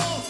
Buenas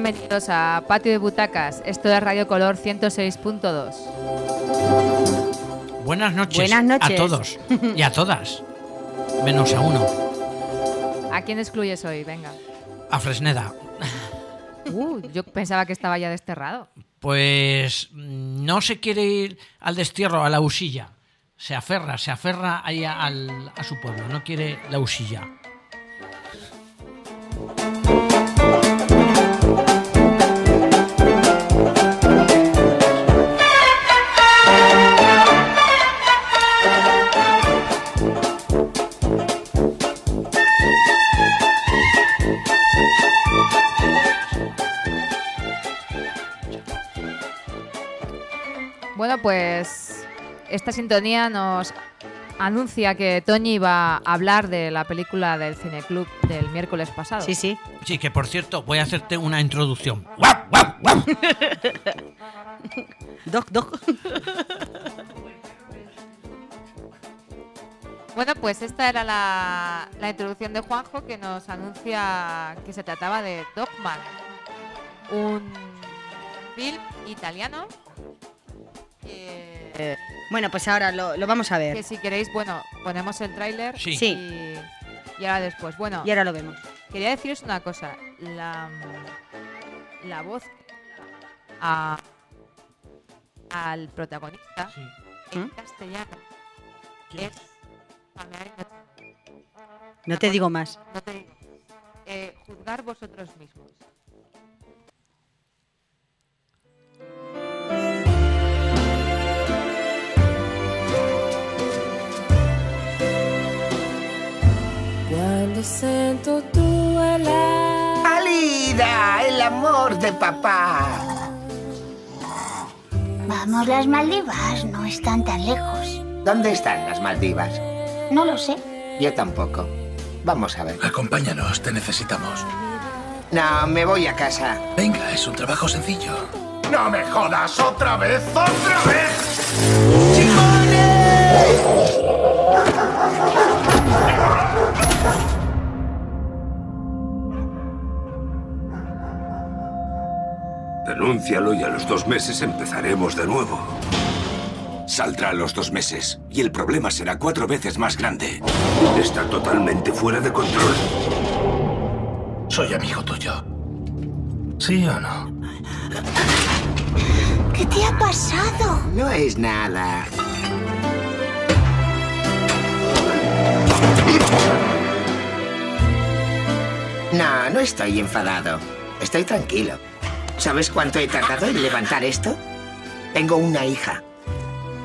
bienvenidos a Patio de Butacas. Esto es Radio Color 106.2. Buenas noches, Buenas noches. a todos y a todas, menos a uno, ¿A quién excluyes hoy? Venga. a Fresneda. Uh, yo pensaba que estaba ya desterrado. Pues mm, no se quiere ir al destierro, a la usilla. Se aferra, se aferra ahí al- a su pueblo, no quiere la usilla. Sintonía nos anuncia que Toñi va a hablar de la película del Cineclub del miércoles pasado. Sí, sí. Sí, que por cierto, voy a hacerte una introducción. ¡Guau, guau, guau! Doc, doc. Bueno, pues esta era la, la introducción de Juanjo que nos anuncia que se trataba de Dogman, un film italiano que, Bueno, pues ahora lo, lo vamos a que ver. si queréis, bueno, ponemos el tráiler Sí. Sí. y, y ahora después. Bueno, Y ahora lo vemos. quería deciros una cosa, la, la voz a- al protagonista Sí. en ¿Mm? castellano es... No te digo más. No te digo. Eh, juzgar vosotros mismos. Sento tua lágrima Alida, el amor de papá. Vamos, las Maldivas no están tan lejos. ¿Dónde están las Maldivas? No lo sé. Yo tampoco. Vamos a ver. Acompáñanos, te necesitamos. No, me voy a casa. Venga, es un trabajo sencillo. ¡No me jodas otra vez! ¡Otra vez! Denúncialo y a los dos meses empezaremos de nuevo. Saldrá a los dos meses y el problema será cuatro veces más grande. Está totalmente fuera de control. Soy amigo tuyo. ¿Sí o no? ¿Qué te ha pasado? No es nada. No, no estoy enfadado. Estoy tranquilo. ¿Sabes cuánto he tardado en levantar esto? Tengo una hija.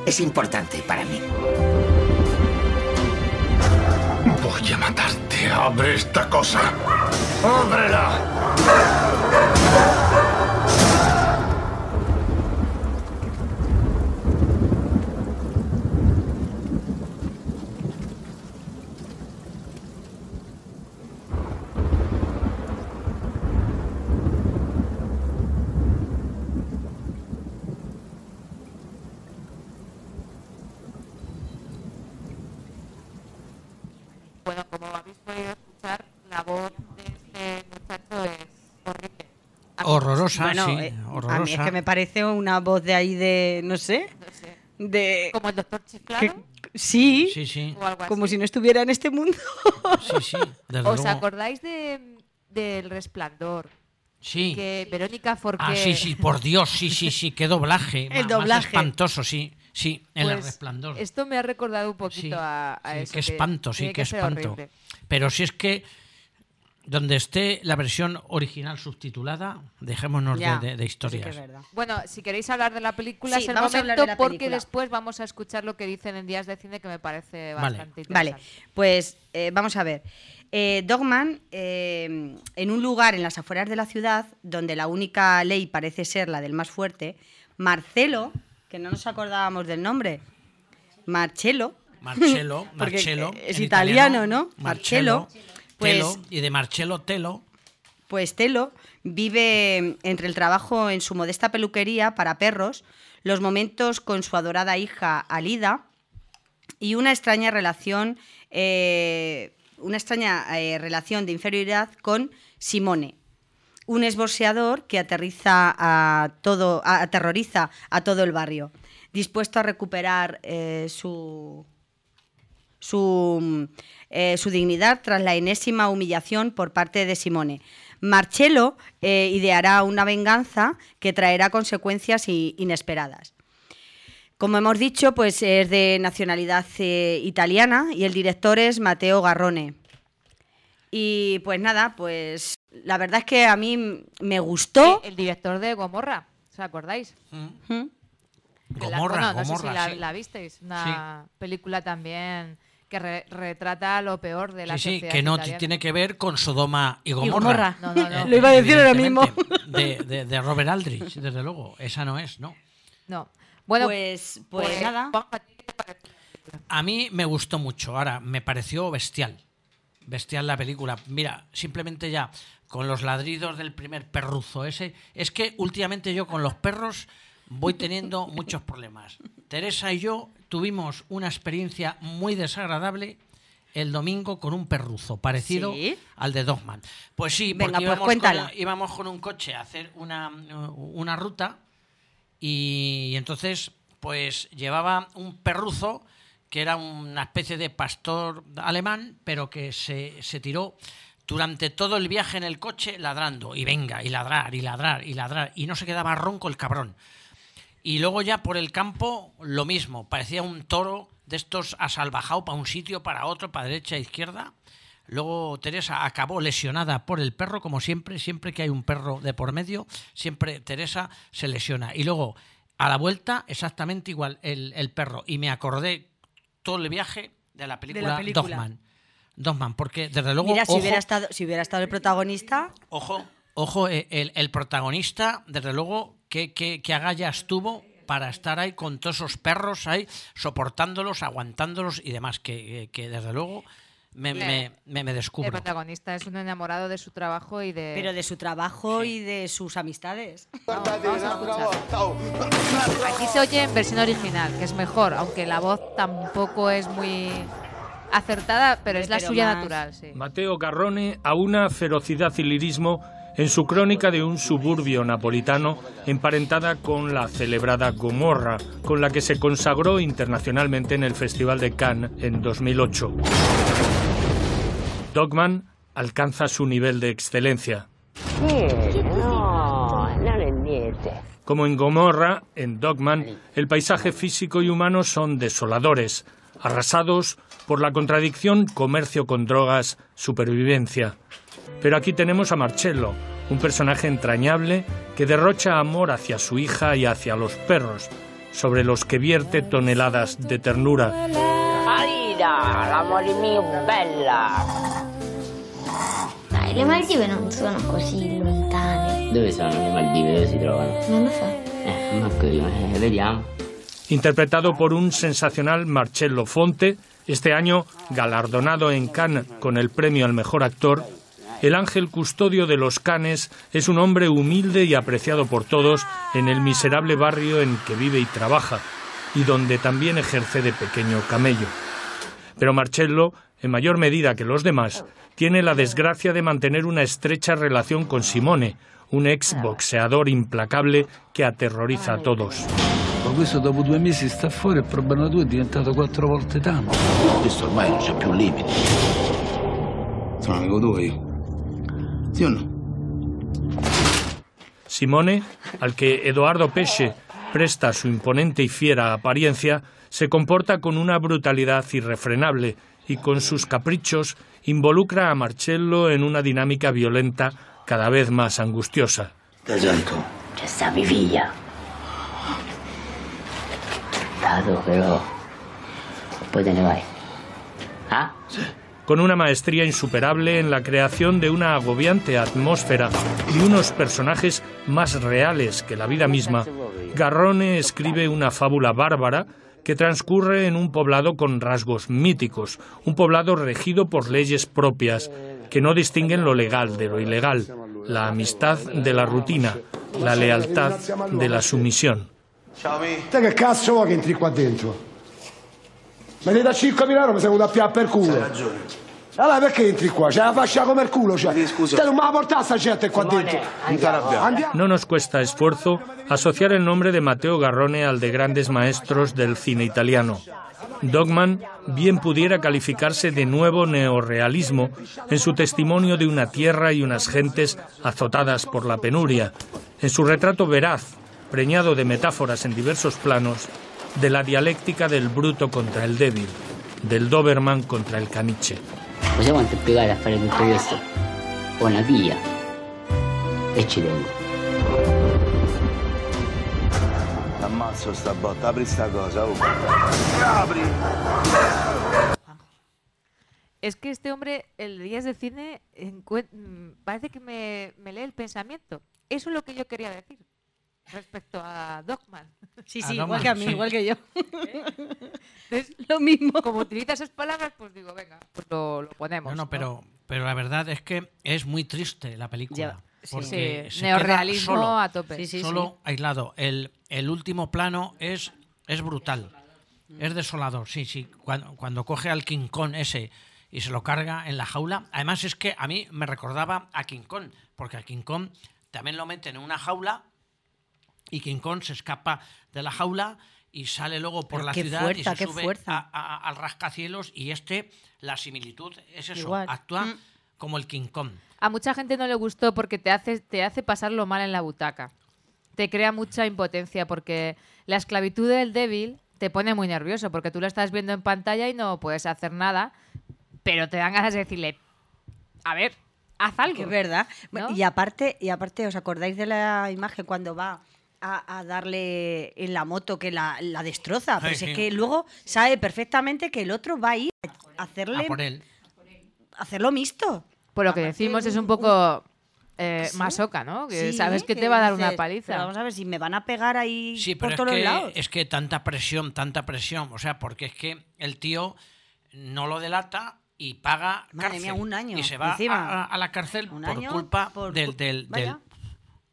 Es importante para mí. Voy a matarte. Abre esta cosa. ¡Ábrela! Bueno, como habéis podido escuchar, la voz de este muchacho es horrible. A mí- Horrorosa, Bueno, sí, eh, a mí es que me parece una voz de ahí de, no sé, de... Como el doctor Chiflado que- sí, Sí, sí, o algo así. como si no estuviera en este mundo. sí, sí, desde ¿Os luego. acordáis de, del resplandor? Sí. Que Verónica Forqué... Ah, sí, sí, por Dios, sí, sí, sí, qué doblaje. El más doblaje. espantoso, sí, sí, en el Pues, resplandor. Esto me ha recordado un Sí, poquito a, a sí, eso. qué espanto, sí, tiene qué que espanto. horrible. Pero si es que donde esté la versión original subtitulada, dejémonos de- Ya, de, de sí que es historias. verdad. Bueno, si queréis hablar de la película Sí, es el vamos a hablar momento de la porque película. después vamos a escuchar lo que dicen en Días de Cine que me parece Vale. bastante Vale, interesante. pues eh, vamos a ver. Eh, Dogman, eh, en un lugar en las afueras de la ciudad, donde la única ley parece ser la del más fuerte, Marcelo, que no nos acordábamos del nombre, Porque, Marcello. eh, es italiano, ¿no? Marcello, pues- Telo, y de Marcello Telo. Pues Telo vive entre el trabajo en su modesta peluquería para perros, los momentos con su adorada hija Alida y una extraña relación, eh, una extraña eh, relación de inferioridad con Simone, un esboceador que aterriza a todo, a- aterroriza a todo el barrio, dispuesto a recuperar eh, su, su, eh, su dignidad tras la enésima humillación por parte de Simone. Marcello eh, ideará una venganza que traerá consecuencias inesperadas. Como hemos dicho, pues es de nacionalidad eh, italiana y el director es Matteo Garrone. Y pues nada, pues la verdad es que a mí me gustó. El director de Gomorra, ¿os acordáis? ¿Mm? Que la- Gomorra, bueno, no sé si Gomorra, la, sí. la visteis. Una película también que re- retrata lo peor de la Sí, sí, que no italiana. tiene que ver con Sodoma y Gomorra. Gomorra. No, no, no. Lo iba a decir ahora mismo. De, de- de Robert Aldrich, desde luego. Esa no es, ¿no? No. Bueno, pues, pues, nada. Juanjo, ¿a ti qué te parece? A mí me gustó mucho. Ahora, me pareció bestial. Bestial la película. Mira, simplemente ya con los ladridos del primer perruzo ese. Es que últimamente yo con los perros voy teniendo muchos problemas. Teresa y yo tuvimos una experiencia muy desagradable el domingo con un perruzo parecido ¿Sí? al de Dogman. Pues sí, Venga, porque pues íbamos, cuéntala. con, íbamos con un coche a hacer una, una ruta y entonces pues llevaba un perruzo que era una especie de pastor alemán, pero que se, se tiró durante todo el viaje en el coche ladrando, y venga, y ladrar, y ladrar, y ladrar, y no se quedaba ronco el cabrón. Y luego ya por el campo lo mismo, parecía un toro de estos asalvajado para un sitio, para otro, para derecha e izquierda. Luego Teresa acabó lesionada por el perro, como siempre, siempre que hay un perro de por medio, siempre Teresa se lesiona. Y luego a la vuelta exactamente igual el, el perro. Y me acordé todo el viaje de la película, película. Dogman. Dogman, porque desde luego... Mira, si hubiera, estado, si hubiera estado el protagonista, Ojo, ojo, eh, el, el protagonista, desde luego, que, que, que agallas tuvo para estar ahí con todos esos perros ahí, soportándolos, aguantándolos y demás, que, que desde luego me, me, me, me El descubro. protagonista es un enamorado de su trabajo y de. Pero de su trabajo y de sus amistades. Vamos a escuchar. Aquí se oye en versión original, que es mejor, aunque la voz tampoco es muy acertada, pero es la Pero suya más- natural, sí. Mateo Garrone aúna ferocidad y lirismo en su crónica de un suburbio napolitano emparentada con la celebrada Gomorra, con la que se consagró internacionalmente en el Festival de Cannes en 2008. Dogman alcanza su nivel de excelencia. no. Como en Gomorra, en Dogman, el paisaje físico y humano son desoladores, arrasados por la contradicción comercio con drogas, supervivencia. Pero aquí tenemos a Marcello, un personaje entrañable que derrocha amor hacia su hija y hacia los perros, sobre los que vierte toneladas de ternura. Bella. Dai, le Maldive non sono così lontane. Dove sono le Maldive? Dove si trovano? Non lo so. Eh, io, eh, vediamo. Interpretado por un sensacional Marcello Fonte, este año galardonado en Cannes con el premio al mejor actor, el ángel custodio de los Canes es un hombre humilde y apreciado por todos en el miserable barrio en que vive y trabaja, y donde también ejerce de pequeño camello. Pero Marcello, en mayor medida que los demás, tiene la desgracia de mantener una estrecha relación con Simone, un ex boxeador implacable que aterroriza a todos. Ma questo dopo due mesi sta fuori, il problema tuo è diventato quattro volte tanto. Questo ormai non c'è più limiti. Sono amico tuo io. Sì o no? Simone, al que Eduardo Pesce presta su imponente y fiera apariencia, se comporta con una brutalidad irrefrenable y con sus caprichos involucra a Marcello en una dinámica violenta cada vez más angustiosa. Vai. Ah? con una maestría insuperable en la creación de una agobiante atmósfera y unos personajes más reales que la vida misma, Garrone escribe una fábula bárbara que transcurre en un poblado con rasgos míticos, un poblado regido por leyes propias que no distinguen lo legal de lo ilegal, la amistad de la rutina, la lealtad de la sumisión. Te che cazzo vuoi che entri qua dentro? Me ne da 5.000 euro mi sei venuto a piare per culo. Hai ragione. Allora perché entri qua? C'è la fascia come il culo, cioè. Scusa. Te non me la portare sta gente qua dentro. No nos cuesta esfuerzo asociar el nombre de Mateo Garrone al de grandes maestros del cine italiano. Dogman bien pudiera calificarse de nuevo neorrealismo en su testimonio de una tierra y unas gentes azotadas por la penuria, en su retrato veraz, preñado de metáforas en diversos planos, de la dialéctica del bruto contra el débil, del Doberman contra el caniche. Quanto è piegato a fare tutto questo? Ho una figlia. E ci tengo. Ammazzo sta botta, apri sta cosa, oh. Apri! Es que este hombre, el Días de Cine, mm, parece que me, me lee el pensamiento. Eso es lo que yo quería decir respecto a Dogman. Sí, A sí, Dogman, igual que a mí, sí. igual que yo. Entonces, Lo mismo. como utiliza esas palabras, pues digo, venga, pues lo, lo ponemos. No, no, pero, pero la verdad es que es muy triste la película. Ya, sí. porque Sí, se queda neorrealismo solo, a tope. Sí, sí, solo aislado. El, el último plano es, es brutal. Es desolador, sí, sí. Cuando, cuando coge al King Kong ese y se lo carga en la jaula. Además es que a mí me recordaba a King Kong, porque a King Kong también lo meten en una jaula y King Kong se escapa de la jaula y sale luego por Pero la ciudad fuerza, y se sube fuerza. a- a- al rascacielos y este, la similitud es eso, Igual. actúa Mm. como el King Kong. A mucha gente no le gustó porque te hace, te hace pasarlo mal en la butaca. Te crea mucha impotencia porque la esclavitud del débil te pone muy nervioso porque tú lo estás viendo en pantalla y no puedes hacer nada, pero te dan ganas de decirle, a ver, haz algo. Es verdad. Y aparte, y aparte, ¿os acordáis de la imagen cuando va a, a darle en la moto que la, la destroza? Pero si es sí. que luego sabe perfectamente que el otro va a ir a A hacerle por él. hacerlo mixto. Por lo que decimos es un poco eh, ¿Sí? masoca, ¿no? Que Sí, sabes que te va a dar una paliza. "Pero vamos a ver si me van a pegar ahí Sí, por pero es todos los que, lados. es que tanta presión, tanta presión. O sea, porque es que el tío no lo delata y paga Madre cárcel. mía, un año, Y se va a, a la cárcel por culpa por del, del, del,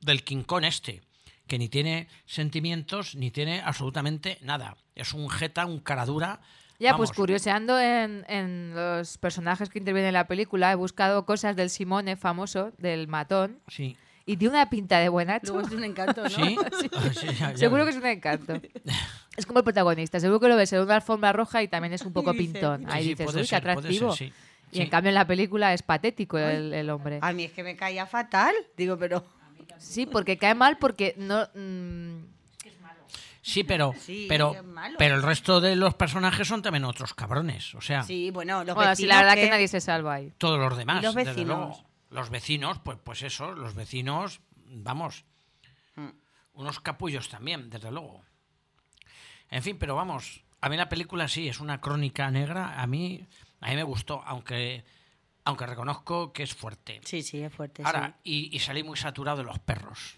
del quincón este, que ni tiene sentimientos ni tiene absolutamente nada. Es un jeta, un caradura. Ya, Vamos, pues curioseando en, en los personajes que intervienen en la película, he buscado cosas del Simone famoso, del matón, Sí. y tiene una pinta de buenacho. Luego es un encanto, ¿no? ¿Sí? Ah, sí, ya- ya Seguro que es un encanto. Es como el protagonista, seguro que lo ves en una alfombra roja y también es un poco pintón. Ahí Sí, sí, dices, uy, qué ser, ser, atractivo. sí. Y Sí. en cambio en la película es patético el, el hombre. A mí es que me caía fatal. Digo, pero. Sí, porque cae mal porque no... mm, Sí, pero, Sí, pero, es malo. pero el resto de los personajes son también otros cabrones. O sea, Sí, bueno, los bueno, vecinos. sí, la verdad que... que- nadie se salva ahí. todos los demás. ¿Y los desde vecinos? luego. Los vecinos, pues, pues eso, los vecinos, vamos, Hmm. unos capullos también, desde luego. En fin, pero vamos, a mí la película sí, es una crónica negra, a mí, a mí me gustó, aunque, aunque reconozco que es fuerte. Sí, sí, es fuerte. Ahora, y, y salí muy saturado de los perros.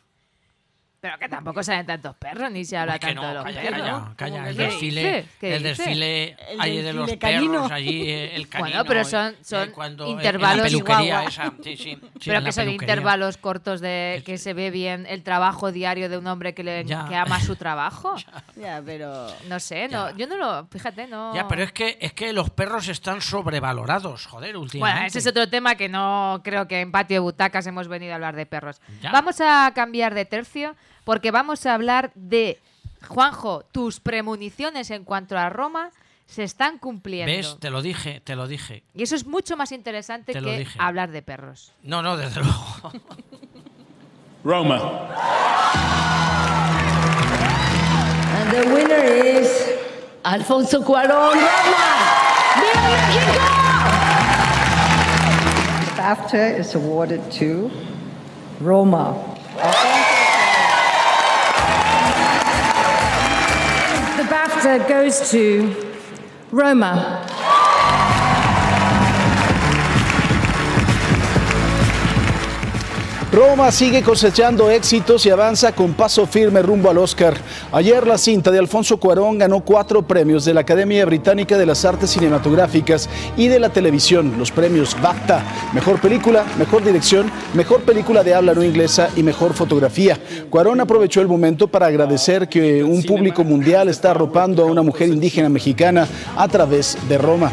Pero que tampoco salen tantos perros ni se habla que tanto no, de los calla, perros. calla, calla, el ¿Qué desfile, el desfile El allí de los canino. perros, allí eh, el canino. Bueno, pero son- son cuando, intervalos en la peluquería chihuahua. esa, sí, sí, sí, Pero en que la son intervalos cortos de que se ve bien el trabajo diario de un hombre que, le, Ya. que ama su trabajo. Ya, pero. No sé, no, yo no lo, fíjate, no. Ya, pero es que, es que los perros están sobrevalorados, joder, últimamente. Bueno, ese es otro tema que no creo que en Patio de Butacas hemos venido a hablar de perros. Ya. Vamos a cambiar de tercio porque vamos a hablar de Juanjo, tus premoniciones en cuanto a Roma se están cumpliendo. ¿Ves? Te lo dije, te lo dije. Y eso es mucho más interesante Te que dije. hablar de perros. No, no, desde luego. Roma. And the winner is Alfonso Cuarón Roma. ¡Viva México! BAFTA is awarded to Roma. Goes to Roma. Roma sigue cosechando éxitos y avanza con paso firme rumbo al Oscar. Ayer la cinta de Alfonso Cuarón ganó cuatro premios de la Academia Británica de las Artes Cinematográficas y de la Televisión, los premios BAFTA, Mejor Película, Mejor Dirección, Mejor Película de Habla No Inglesa y Mejor Fotografía. Cuarón aprovechó el momento para agradecer que un público mundial está arropando a una mujer indígena mexicana a través de Roma.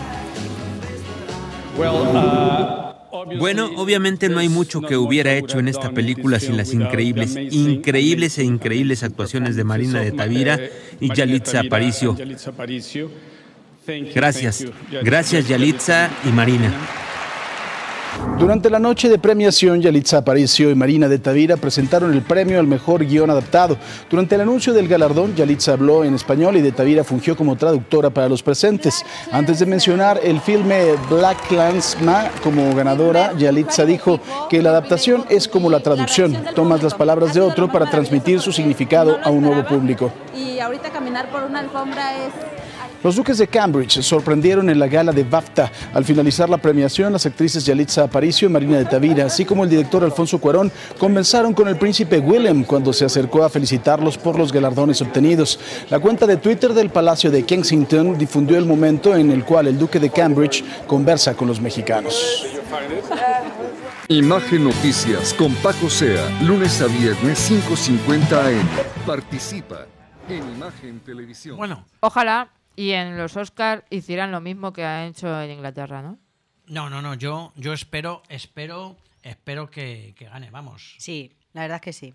Bueno, obviamente no hay mucho que hubiera hecho en esta película sin las increíbles, increíbles e increíbles actuaciones de Marina de Tavira y Yalitza Aparicio. Gracias, gracias Yalitza y Marina. Durante la noche de premiación, Yalitza Aparicio y Marina de Tavira presentaron el premio al mejor guion adaptado. Durante el anuncio del galardón, Yalitza habló en español y de Tavira fungió como traductora para los presentes. Antes de mencionar el filme Black Clansman como ganadora, Yalitza dijo que la adaptación es como la traducción. Tomas las palabras de otro para transmitir su significado a un nuevo público. Y ahorita caminar por una alfombra es... Los duques de Cambridge sorprendieron en la gala de BAFTA. Al finalizar la premiación, las actrices Yalitza Aparicio y Marina de Tavira, así como el director Alfonso Cuarón, comenzaron con el príncipe Willem cuando se acercó a felicitarlos por los galardones obtenidos. La cuenta de Twitter del Palacio de Kensington difundió el momento en el cual el duque de Cambridge conversa con los mexicanos. Imagen Noticias con Paco Sea, lunes a viernes 5.50 AM. Participa en Imagen Televisión. Bueno, Ojalá y en los Oscars hicieran lo mismo que han hecho en Inglaterra, ¿no? no, no, no, yo, yo espero, espero, espero que, que gane, vamos. Sí, la verdad es que sí.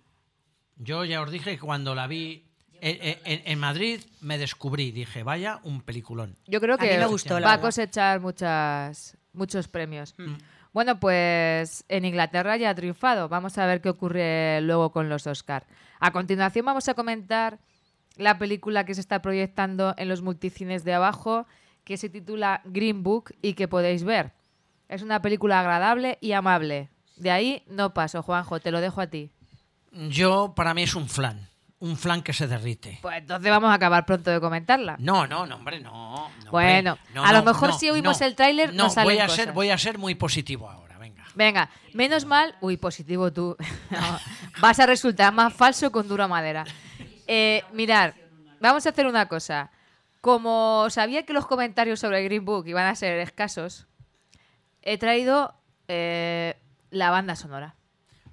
Yo ya os dije que cuando la vi en, en- en Madrid me descubrí, dije, vaya, un peliculón. Yo creo A mí que me gustó, la va a cosechar muchas, muchos premios. Mm. Bueno, pues en Inglaterra ya ha triunfado. Vamos a ver qué ocurre luego con los Oscar. A continuación vamos a comentar la película que se está proyectando en los multicines de abajo, que se titula Green Book y que podéis ver. Es una película agradable y amable. De ahí no paso, Juanjo, te lo dejo a ti. Yo, para mí es un flan, un flan que se derrite. Pues entonces vamos a acabar pronto de comentarla. No, no, no, hombre, no. no, Bueno, hombre, no, a lo mejor si oímos el tráiler no, nos salen voy a cosas. ser, voy a ser muy positivo ahora, venga. Venga, menos mal. Uy, positivo tú. Vas a resultar más falso con dura madera. Eh, mirar, vamos a hacer una cosa. Como sabía que los comentarios sobre Green Book iban a ser escasos, he traído eh, la banda sonora.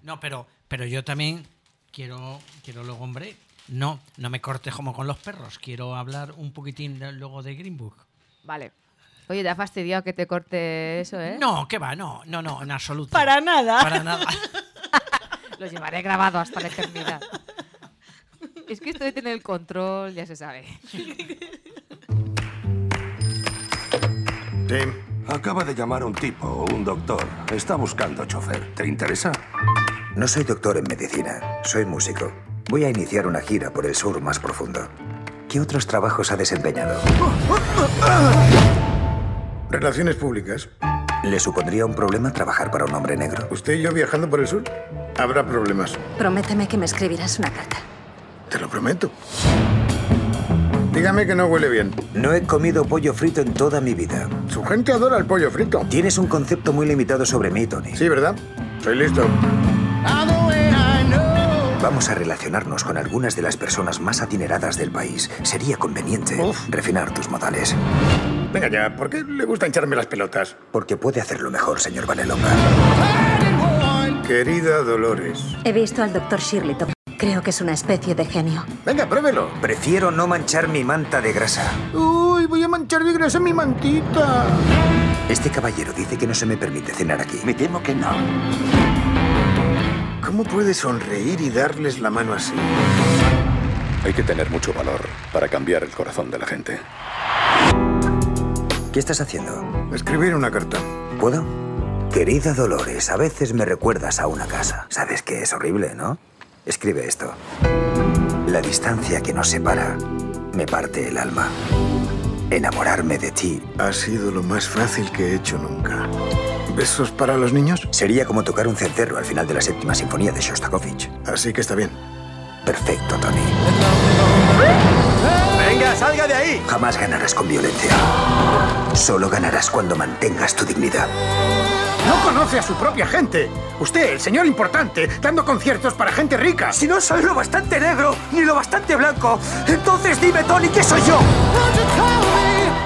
No, pero, pero yo también quiero, quiero luego, hombre, no, no me cortes como con los perros. Quiero hablar un poquitín de- luego de Green Book. Vale. Oye, te ha fastidiado que te corte eso, ¿eh? No, que va, no, no, no, en absoluto. Para nada. Para nada. Lo llevaré grabado hasta la eternidad. Es que esto de tener el control, ya se sabe. Tim, acaba de llamar un tipo, un doctor. Está buscando chofer. ¿Te interesa? No soy doctor en medicina, soy músico. Voy a iniciar una gira por el sur más profundo. ¿Qué otros trabajos ha desempeñado? Relaciones públicas. ¿Le supondría un problema trabajar para un hombre negro? ¿Usted y yo viajando por el sur? Habrá problemas. Prométeme que me escribirás una carta. Te lo prometo. Dígame que no huele bien. No he comido pollo frito en toda mi vida. Su gente adora el pollo frito. Tienes un concepto muy limitado sobre mí, Tony. Sí, ¿verdad? Soy listo. Vamos a relacionarnos con algunas de las personas más adineradas del país. Sería conveniente refinar tus modales. Venga ya, ¿por qué le gusta hincharme las pelotas? Porque puede hacerlo mejor, señor Vanelonga. Querida Dolores. He visto al doctor Shirley. Creo que es una especie de genio. Venga, pruébelo. Prefiero no manchar mi manta de grasa. Uy, voy a manchar de grasa mi mantita. Este caballero dice que no se me permite cenar aquí. Me temo que no. ¿Cómo puede sonreír y darles la mano así? Hay que tener mucho valor para cambiar el corazón de la gente. ¿Qué estás haciendo? Escribir una carta. ¿Puedo? Querida Dolores, a veces me recuerdas a una casa. Sabes que es horrible, ¿no? Escribe esto. La distancia que nos separa me parte el alma. Enamorarme de ti Ha sido lo más fácil que he hecho nunca. ¿Besos para los niños? sería como tocar un cencerro al final de la séptima sinfonía de Shostakovich. Así que está bien. Perfecto, Tony. ¡Venga, salga de ahí! Jamás ganarás con violencia. Solo ganarás cuando mantengas tu dignidad. No conoce a su propia gente. Usted, el señor importante, dando conciertos para gente rica. Si no soy lo bastante negro ni lo bastante blanco, entonces dime, Tony, ¿qué soy yo?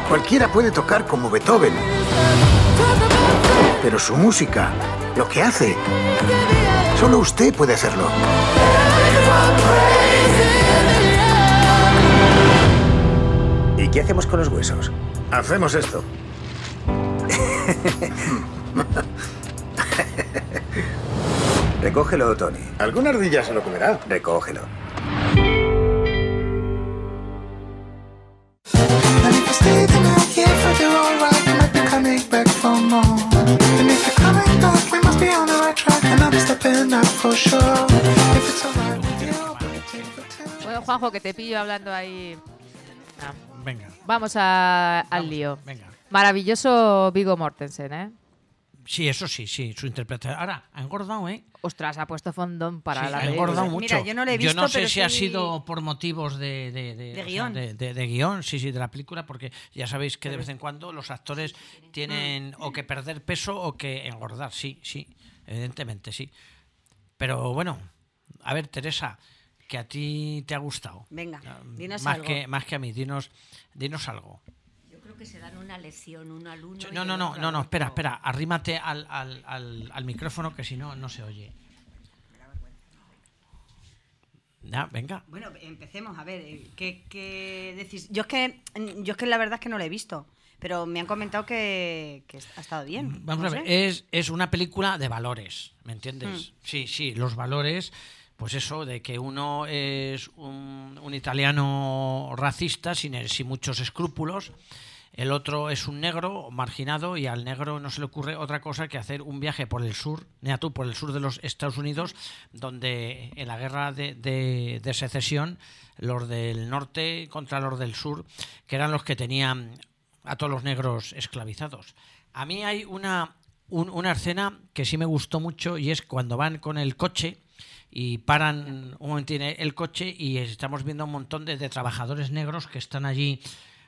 Cualquiera puede tocar como Beethoven. Pero su música, lo que hace, solo usted puede hacerlo. ¿Y qué hacemos con los huesos? Hacemos esto. Recógelo, Tony. Alguna ardilla se lo comerá. Recógelo. Bueno, Juanjo, que te pillo hablando ahí. Ah. Venga. Vamos a- al lío. venga. Maravilloso Vigo Mortensen, ¿eh? Sí, eso sí, sí, su interpretación. Ahora, ha engordado, ¿eh? Ostras, ha puesto fondón para Sí, la ha película. engordado mucho. Mira, yo no le he visto, no sé pero si ha sido por motivos de, de, De o sea, guion. de, de- de guion, sí, sí, de la película, porque ya sabéis que de vez en cuando los actores tienen o que perder peso o que engordar, sí, sí, evidentemente, sí. Pero bueno, a ver, Teresa, que a ti te ha gustado. Venga, dinos más algo. que más que a mí, dinos, dinos algo. Que se dan una lección uno al uno. y No, no, no, no, no, espera, espera, arrímate al, al, al, al micrófono que si no, no se oye. Ya, venga. Bueno, empecemos a ver, eh, ¿qué, qué decís? Yo es que yo es que la verdad es que no la he visto, pero me han comentado que, que ha estado bien. Vamos no a ver, es, es una película de valores, ¿me entiendes? Mm. Sí, sí, los valores, pues eso, de que uno es un, un italiano racista sin, sin muchos escrúpulos, el otro es un negro marginado y al negro no se le ocurre otra cosa que hacer un viaje por el sur, tú, por el sur de los Estados Unidos, donde en la guerra de, de- secesión, los del norte contra los del sur, que eran los que tenían a todos los negros esclavizados. A mí hay una, un- una escena que sí me gustó mucho y es cuando van con el coche y paran un momentín el coche y estamos viendo un montón de trabajadores negros que están allí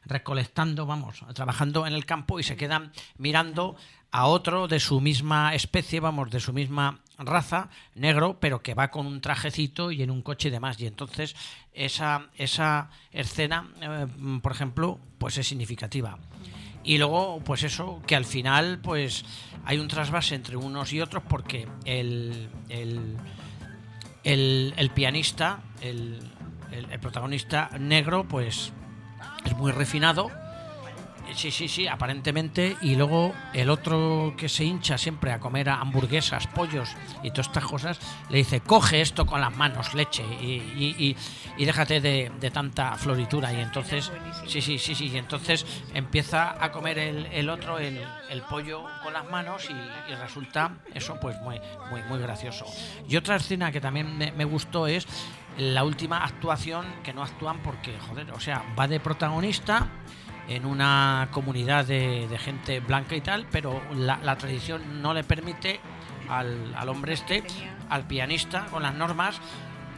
recolectando, vamos, trabajando en el campo y se quedan mirando a otro de su misma especie, vamos, de su misma raza, negro, pero que va con un trajecito y en un coche y demás. Y entonces esa, esa escena, eh, por ejemplo, pues es significativa. Y luego, pues eso, que al final, pues hay un trasvase entre unos y otros porque el, el, el, el pianista, el, el- el protagonista negro, pues es muy refinado. Sí, sí, sí, aparentemente. Y luego el otro que se hincha siempre a comer a hamburguesas, pollos y todas estas cosas, le dice, coge esto con las manos, leche, y, y- y- y déjate de, de tanta floritura. Y entonces, sí, sí, sí, sí, y entonces empieza a comer el, el otro el, el pollo con las manos y, resulta eso pues muy, muy, muy gracioso. Y otra escena que también me, me gustó es la última actuación, que no actúan porque, joder, o sea, va de protagonista en una comunidad de, de gente blanca y tal, pero la, tradición no le permite al, al hombre este, al pianista con las normas,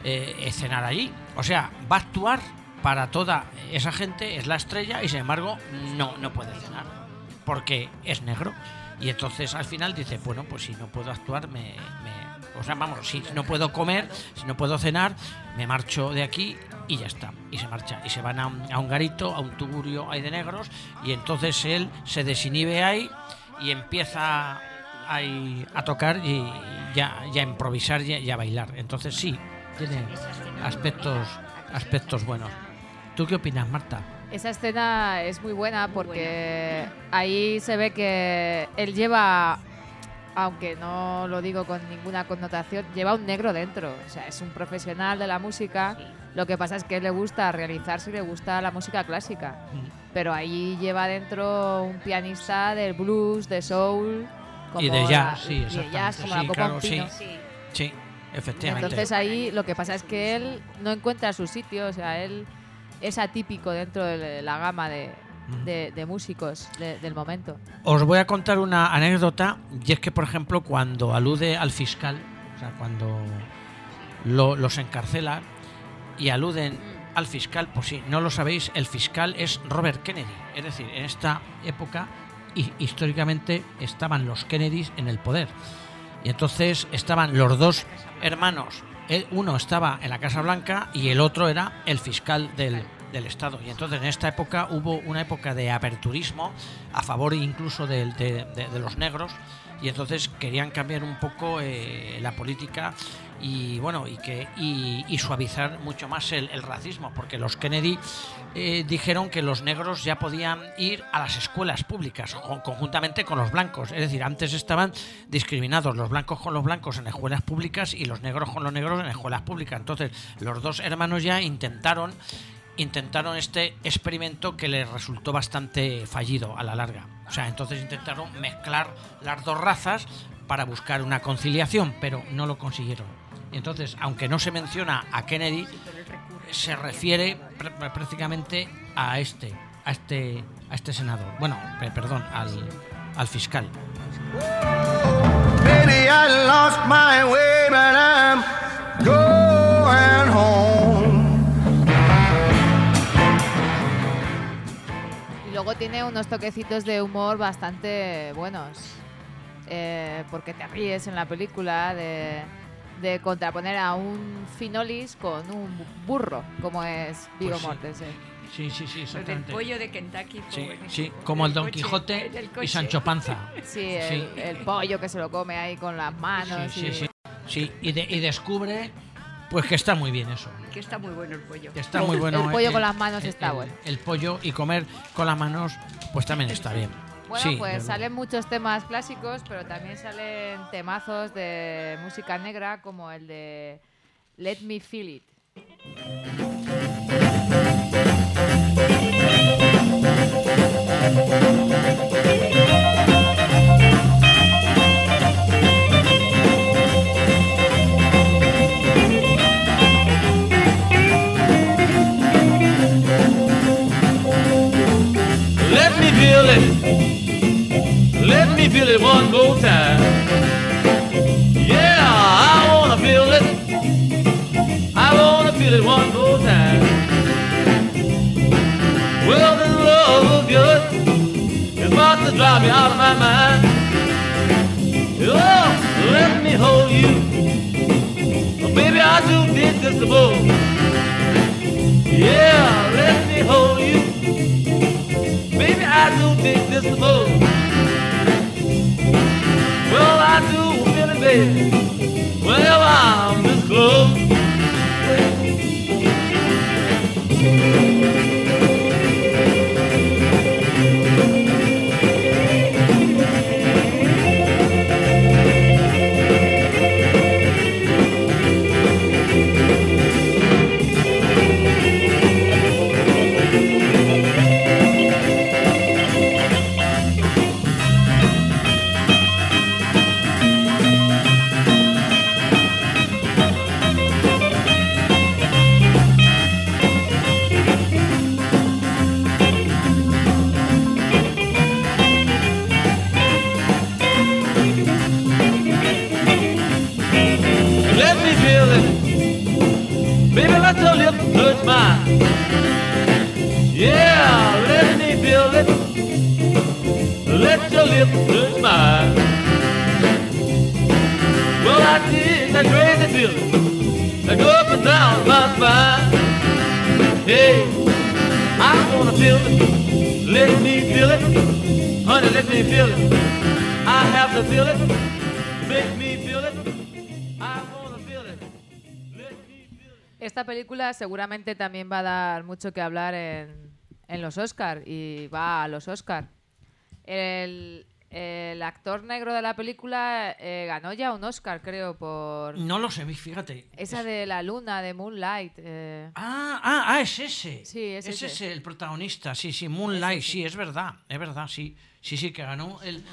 eh, escenar allí. O sea, va a actuar para toda esa gente, es la estrella y sin embargo no, no puede cenar porque es negro. Y entonces al final dice, bueno, pues si no puedo actuar, me, me- o sea, vamos, si no puedo comer, si no puedo cenar, me marcho de aquí y ya está. Y se marcha. Y se van a un, a un garito, a un tugurio ahí de negros, y entonces él se desinhibe ahí y empieza ahí a tocar y ya, ya a improvisar y a- y a bailar. Entonces sí, tiene aspectos, aspectos buenos. ¿Tú qué opinas, Marta? Esa escena es muy buena porque ahí se ve que él lleva, aunque no lo digo con ninguna connotación, lleva un negro dentro. O sea, es un profesional de la música. Lo que pasa es que le gusta realizarse y le gusta la música clásica. Pero ahí lleva dentro un pianista del blues, de soul. Como y de jazz, sí, y de jazz, como sí, la claro, sí. Sí, efectivamente. Entonces ahí lo que pasa es que él no encuentra su sitio, o sea, él es atípico dentro de la gama de, de- músicos de- del momento. Os voy a contar una anécdota, y es que, por ejemplo, cuando alude al fiscal, o sea, cuando lo- los encarcelan y aluden al fiscal, por si no lo sabéis, el fiscal es Robert Kennedy. Es decir, en esta época, hi- históricamente, estaban los Kennedys en el poder. Y entonces estaban los dos hermanos. Uno estaba en la Casa Blanca y el otro era el fiscal del, del Estado. Y entonces en esta época hubo una época de aperturismo a favor incluso de, de- los negros. Y entonces querían cambiar un poco eh, la política y bueno y que y, y suavizar mucho más el, el racismo porque los Kennedy eh, dijeron que los negros ya podían ir a las escuelas públicas con- conjuntamente con los blancos es decir antes estaban discriminados los blancos con los blancos en escuelas públicas y los negros con los negros en escuelas públicas entonces los dos hermanos ya intentaron intentaron este experimento que les resultó bastante fallido a la larga. O sea, entonces intentaron mezclar las dos razas para buscar una conciliación, pero no lo consiguieron. Entonces, aunque no se menciona a Kennedy, se refiere pr- prácticamente a este, a este, a este senador. Bueno, pe- perdón, al, al fiscal. Baby, I lost my way, but I'm going home. Luego tiene unos toquecitos de humor bastante buenos. eh, porque te ríes en la película de, de contraponer a un finolis con un burro, como es Vigo Pues sí. Mortensen. Sí, sí, sí, exactamente. pollo de Kentucky fue Sí, buenísimo. sí, como el Del Don coche, Quijote del y. Sancho Panza. Sí, el, el pollo que se lo come ahí con las manos. Sí, y- sí, sí, y, de- y descubre pues que está muy bien eso. Que está muy bueno el pollo. Que está muy bueno. El pollo eh, con las manos el- está el- bueno. El pollo y comer con las manos pues también está bien. Bueno, Sí, pues salen muchos temas clásicos, pero también salen temazos de música negra como el de Let Me Feel It. Baby, I do dig this the most. Yeah, let me hold you. Baby, I do dig this the most. Well, I do feel it, baby. Well, I'm Let me feel it. I have to feel it. Feel it. Esta película seguramente también va a dar mucho que hablar en, en los Oscar y va a los Oscar. El, el actor negro de la película eh, ganó ya un Oscar, creo, por No lo sé, fíjate. esa de la luna, de Moonlight. eh. Ah, ah, ah, es ese. Sí, es ese. ese el protagonista, sí, sí, Moonlight, sí, es verdad, es verdad, sí. Sí, sí, que ganó el,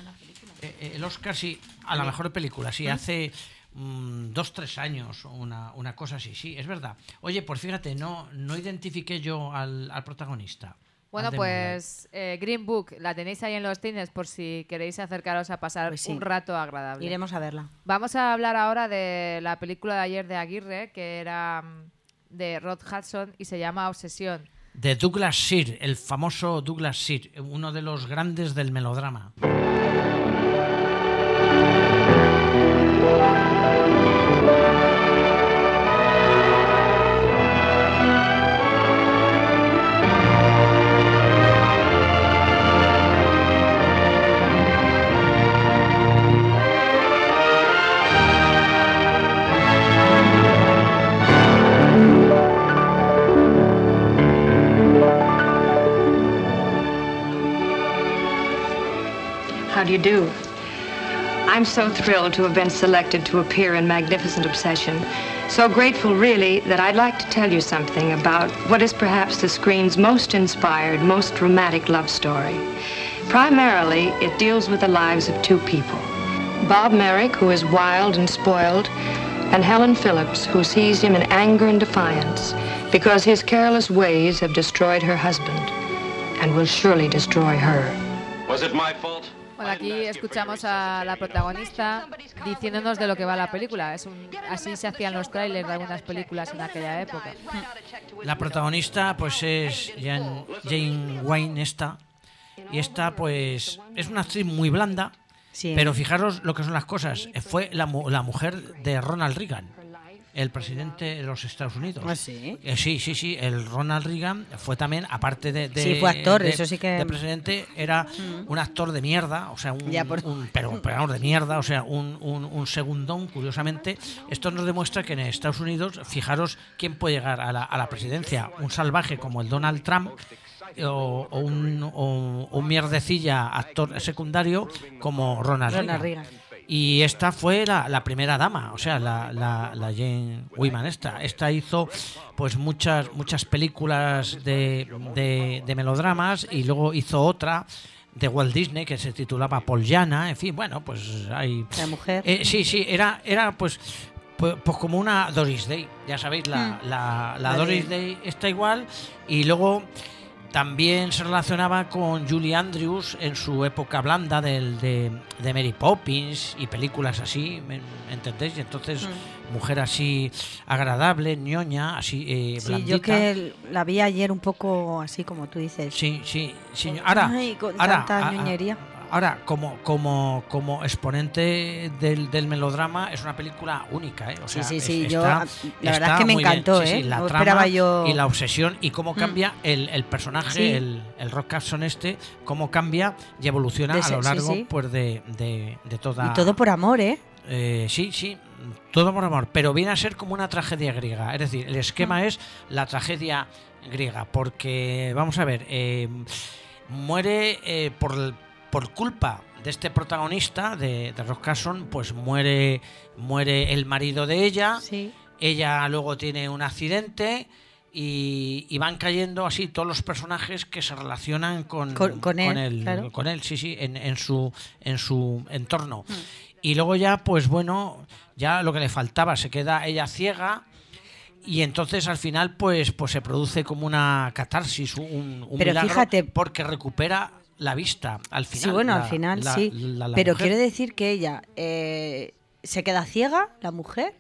eh, el Oscar, sí, a la mejor película, sí, hace mm, dos, tres años, una, una cosa así, sí, es verdad. Oye, pues fíjate, no, no identifiqué yo al, al protagonista. Bueno, pues eh, Green Book la tenéis ahí en los cines por si queréis acercaros a pasar Pues sí. un rato agradable. Iremos a verla. Vamos a hablar ahora de la película de ayer de Aguirre, que era mm, de Rod Hudson y se llama Obsesión. De Douglas Sir, el famoso Douglas Sir, uno de los grandes del melodrama. How do you do? I'm so thrilled to have been selected to appear in Magnificent Obsession. So grateful, really, that I'd like to tell you something about what is perhaps the screen's most inspired, most dramatic love story. Primarily, it deals with the lives of two people Bob Merrick, who is wild and spoiled, and Helen Phillips, who sees him in anger and defiance because his careless ways have destroyed her husband and will surely destroy her. Was it my fault? Bueno, aquí escuchamos a la protagonista diciéndonos de lo que va la película. Es un, así se hacían los trailers de algunas películas en aquella época. La protagonista pues es Jan- Jane Wayne esta y esta pues es una actriz muy blanda, Sí. pero fijaros lo que son las cosas. Fue la, mu- la mujer de Ronald Reagan, el presidente de los Estados Unidos. ¿Ah, sí? Eh, sí, sí, sí. El Ronald Reagan fue también, aparte de, de- Sí, fue actor, de- eso sí que- de presidente, era Mm. un actor de mierda, o sea, un, Ya, por- un- pero, de mierda, o sea, un, un, un segundón, curiosamente. Esto nos demuestra que en Estados Unidos, fijaros quién puede llegar a la, a la presidencia, un salvaje como el Donald Trump. O, o un, o un mierdecilla actor secundario como Ronald, Ronald Reagan. Reagan. Y esta fue la, la primera dama, o sea, la, la, la Jane Wyman esta. Esta hizo pues muchas muchas películas de, de, de melodramas y luego hizo otra de Walt Disney que se titulaba Pollyanna, en fin, bueno, pues hay... La mujer. Eh, sí, sí, era, era pues, pues, pues como una Doris Day, ya sabéis, la, Mm. la, la La Doris Day está igual y luego también se relacionaba con Julie Andrews en su época blanda del, de, de Mary Poppins y películas así, ¿me me entendéis? Y entonces, mujer así agradable, ñoña, así eh, Sí, blandita. yo que la vi ayer un poco así como tú dices. Sí, sí, sí. Ahora, Ay, con ahora, tanta a- a- ñoñería. Ahora, como, como, como exponente del, del melodrama, es una película única, ¿eh? O Sí, sí, es- sí, yo, está- la verdad es que me encantó, Sí, sí, ¿eh? la No trama esperaba yo- Y la obsesión y cómo Mm. cambia el, el personaje, Sí. el, el Rock Hudson este, cómo cambia y evoluciona De a lo largo pues de, de, de toda... Y todo por amor, ¿eh? Eh, sí, sí, todo por amor, pero viene a ser como una tragedia griega. Es decir, el esquema Mm. es la tragedia griega, porque, vamos a ver, eh, muere eh, por, por culpa de este protagonista, de, de Hudson, pues muere, muere el marido de ella, ella luego tiene un accidente. Y, y van cayendo así todos los personajes que se relacionan con, Con- con él, claro. con él, sí, sí, en, en su en su entorno. Mm. Y luego ya, pues bueno, ya lo que le faltaba, se queda ella ciega y entonces al final, pues, pues se produce como una catarsis, un, un Pero milagro, fíjate- porque recupera la vista al final. Sí, bueno, la- al final la- sí. la- Pero mujer. quiere decir que ella eh, se queda ciega, la mujer,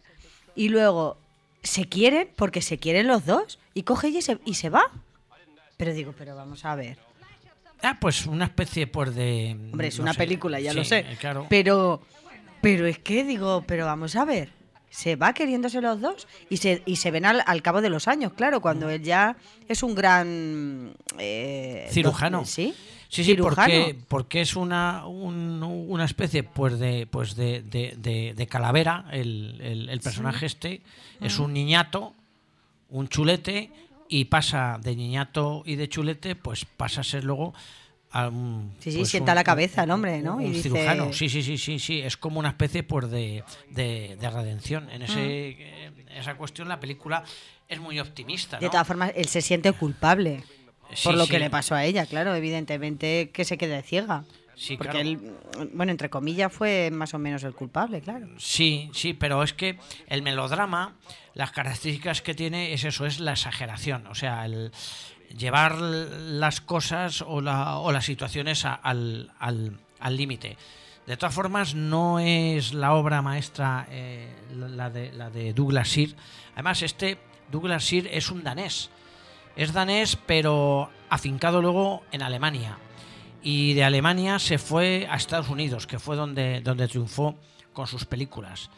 y luego se quieren, porque se quieren los dos, y coge ella y se, y se va. Pero digo, pero vamos a ver. Ah, pues una especie pues de... Hombre, es no una sé, película, ya lo sé. Claro. Pero, pero es que digo, pero vamos a ver. Se va queriéndose los dos y se, y se ven al, al cabo de los años, claro, cuando él ya es un gran eh, cirujano. Sí, Sí, sí, porque, porque es una, un- una especie pues de pues de, de- de- de calavera el, el- el personaje Sí. este es Ah. un niñato un chulete y pasa de niñato y de chulete pues pasa a ser luego a un, Sí, sí, pues, sienta un- la cabeza el hombre, ¿no? un Y dice- cirujano. Sí sí sí sí sí es como una especie pues de, de, de redención. En ese en esa cuestión la película es muy optimista De todas formas, él se siente culpable Sí, por lo sí. que le pasó a ella, claro, evidentemente que se quede ciega. Sí, porque claro. él, bueno, entre comillas, fue más o menos el culpable, claro. Sí, sí, pero es que el melodrama, las características que tiene es eso, es la exageración, o sea, el llevar las cosas o, la- o las situaciones a- al al- al límite. de todas formas, no es la obra maestra eh, la, de, la de Douglas Sir. Además, este Douglas Sir es un danés. Es danés, pero afincado luego en Alemania y de Alemania se fue a Estados Unidos, que fue donde, donde triunfó con sus películas.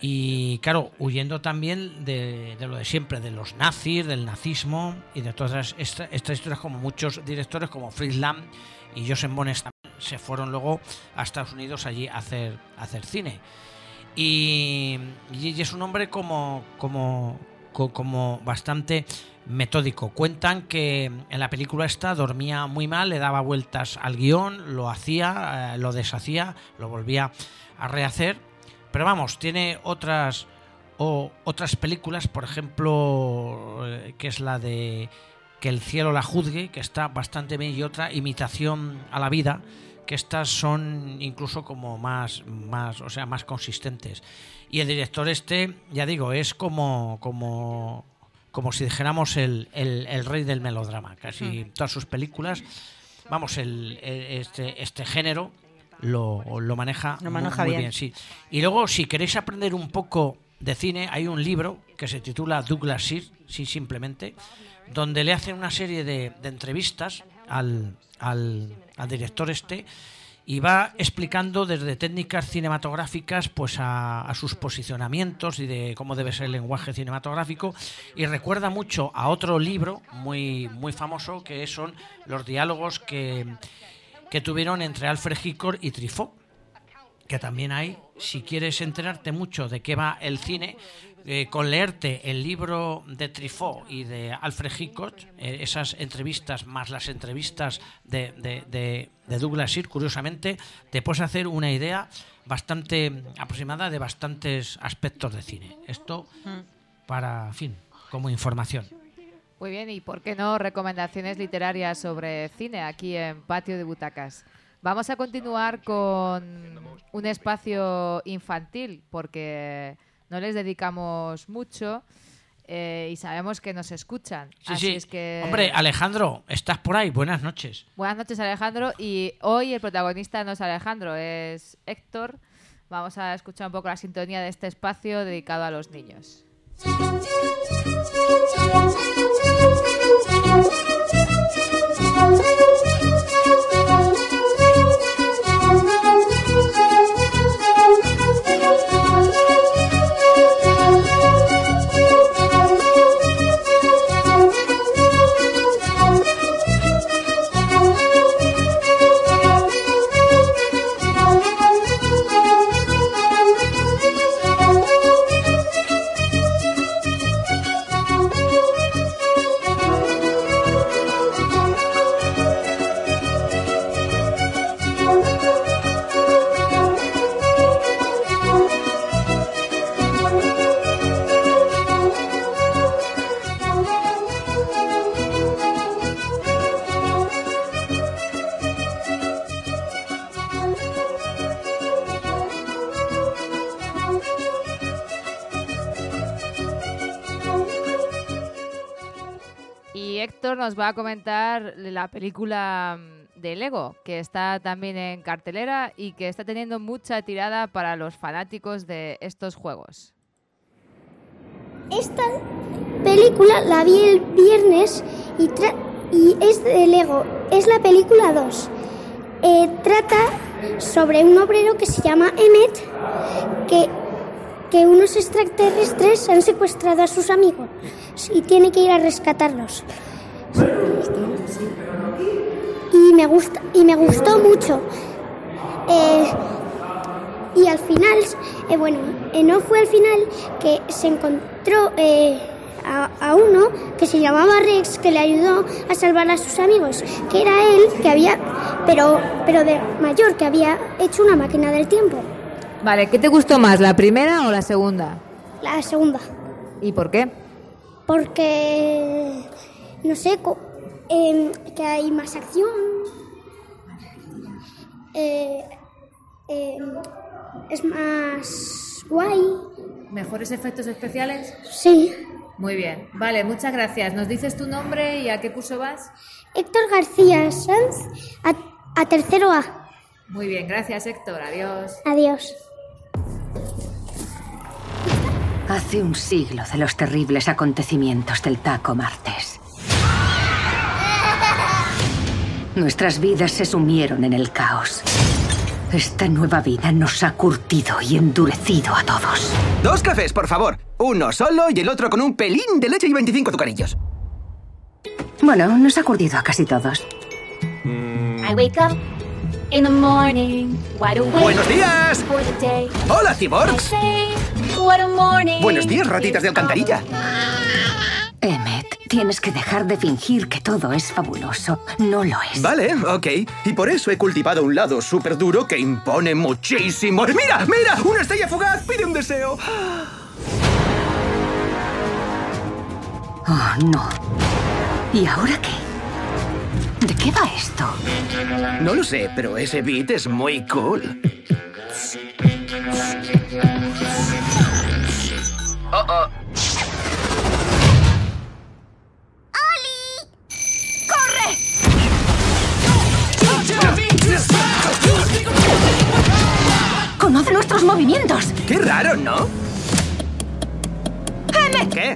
Y claro, huyendo también de, de lo de siempre, de los nazis, del nazismo y de todas esta- estas historias, como muchos directores como Fritz Lang y Joseph también se fueron luego a Estados Unidos allí a hacer, hacer cine. Y, y es un hombre como, como, co- como bastante metódico. Cuentan que en la película esta dormía muy mal, le daba vueltas al guion, lo hacía, eh, lo deshacía, lo volvía a rehacer. Pero vamos, tiene otras o otras películas, por ejemplo, eh, que es la de Que el cielo la juzgue, que está bastante bien, y otra Imitación a la vida, que estas son incluso como más, más, o sea, más consistentes. Y el director este, ya digo, es como, como, como si dijéramos el, el- el rey del melodrama. Casi Mm. todas sus películas, vamos, el, este, este género lo, lo maneja, Lo maneja muy bien. bien, sí. Y luego, si queréis aprender un poco de cine, hay un libro que se titula Douglas Sir, sí, simplemente, donde le hacen una serie de, de entrevistas al, al, al director este y va explicando desde técnicas cinematográficas pues a, sus posicionamientos y de cómo debe ser el lenguaje cinematográfico. Y recuerda mucho a otro libro muy muy famoso que son los diálogos que, que tuvieron entre Alfred Hitchcock y Truffaut que también hay, si quieres enterarte mucho de qué va el cine, eh, con leerte el libro de Truffaut y de Alfred Hitchcock, eh, esas entrevistas más las entrevistas de, de- de- de Douglas Sir, curiosamente, te puedes hacer una idea bastante aproximada de bastantes aspectos de cine. Esto para, en fin, como información. Muy bien, y por qué no recomendaciones literarias sobre cine aquí en Patio de Butacas. Vamos a continuar con un espacio infantil porque no les dedicamos mucho eh, y sabemos que nos escuchan. Sí, Así sí. es que Hombre, Alejandro, ¿estás por ahí? Buenas noches. Buenas noches Alejandro y hoy el protagonista no es Alejandro, es Héctor. Vamos a escuchar un poco la sintonía de este espacio dedicado a los niños. nos va a comentar la película mm, de Lego, que está también en cartelera y que está teniendo mucha tirada para los fanáticos de estos juegos. Esta película la vi el viernes y, tra- y es de Lego. Es la película 2. Eh, trata sobre un obrero que se llama Emmet, que, que unos extraterrestres han secuestrado a sus amigos y tiene que ir a rescatarlos. Y me, gusta, y me gustó mucho. Eh, y al final, eh, bueno, eh, no fue al final que se encontró a, a uno que se llamaba Rex que le ayudó a salvar a sus amigos, que era él que había, pero, pero de mayor, que había hecho una máquina del tiempo. Vale, ¿qué te gustó más, la primera o la segunda? La segunda. ¿Y por qué? Porque, no sé, co- em, que hay más acción. Eh, em, es más guay. ¿Mejores efectos especiales? Sí. Muy bien. Vale, muchas gracias. ¿Nos dices tu nombre y a qué curso vas? Héctor García Sanz, a, a tercero A. Muy bien, gracias Héctor. Adiós. Adiós. Hace un siglo de los terribles acontecimientos del Taco Martes. Nuestras vidas se sumieron en el caos. Esta nueva vida nos ha curtido y endurecido a todos. Dos cafés, por favor. Uno solo y el otro con un pelín de leche y 25 azucarillos. Bueno, nos ha curtido a casi todos. I wake up in the morning, wide awake Buenos días. for the day. Hola, cyborgs. say, what a morning. Buenos días, ratitas de alcantarilla. Emmet, tienes que dejar de fingir que todo es fabuloso. No lo es. Vale, ok. Y por eso he cultivado un lado súper duro que impone muchísimo. ¡Mira, mira! ¡Una estrella fugaz! ¡Pide un deseo! Oh, no. ¿Y ahora qué? ¿De qué va esto? No lo sé, pero ese beat es muy cool. Oh, oh. ¡Conoce nuestros movimientos! ¡Qué raro, ¿no? ¡Emmet! ¿Qué?